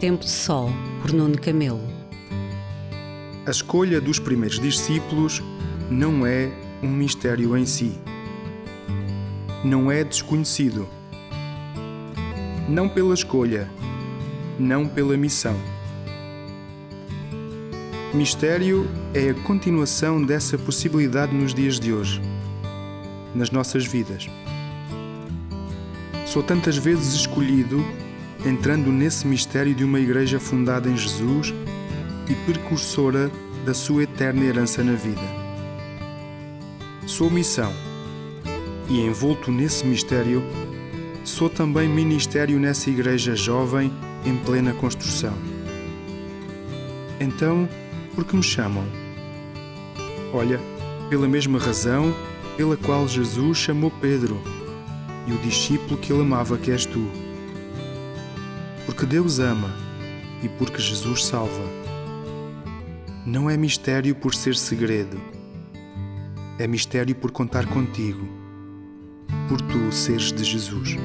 Tempo de Sol, por Nuno Camelo. A escolha dos primeiros discípulos não é um mistério em si. Não é desconhecido. Não pela escolha, não pela missão. Mistério é a continuação dessa possibilidade nos dias de hoje, nas nossas vidas. Sou tantas vezes escolhido entrando nesse mistério de uma igreja fundada em Jesus e precursora da sua eterna herança na vida. Sou missão e, envolto nesse mistério, sou também ministério nessa igreja jovem em plena construção. Então, por que me chamam? Olha, pela mesma razão pela qual Jesus chamou Pedro e o discípulo que ele amava que és tu porque Deus ama e porque Jesus salva. Não é mistério por ser segredo, é mistério por contar contigo, por tu seres de Jesus.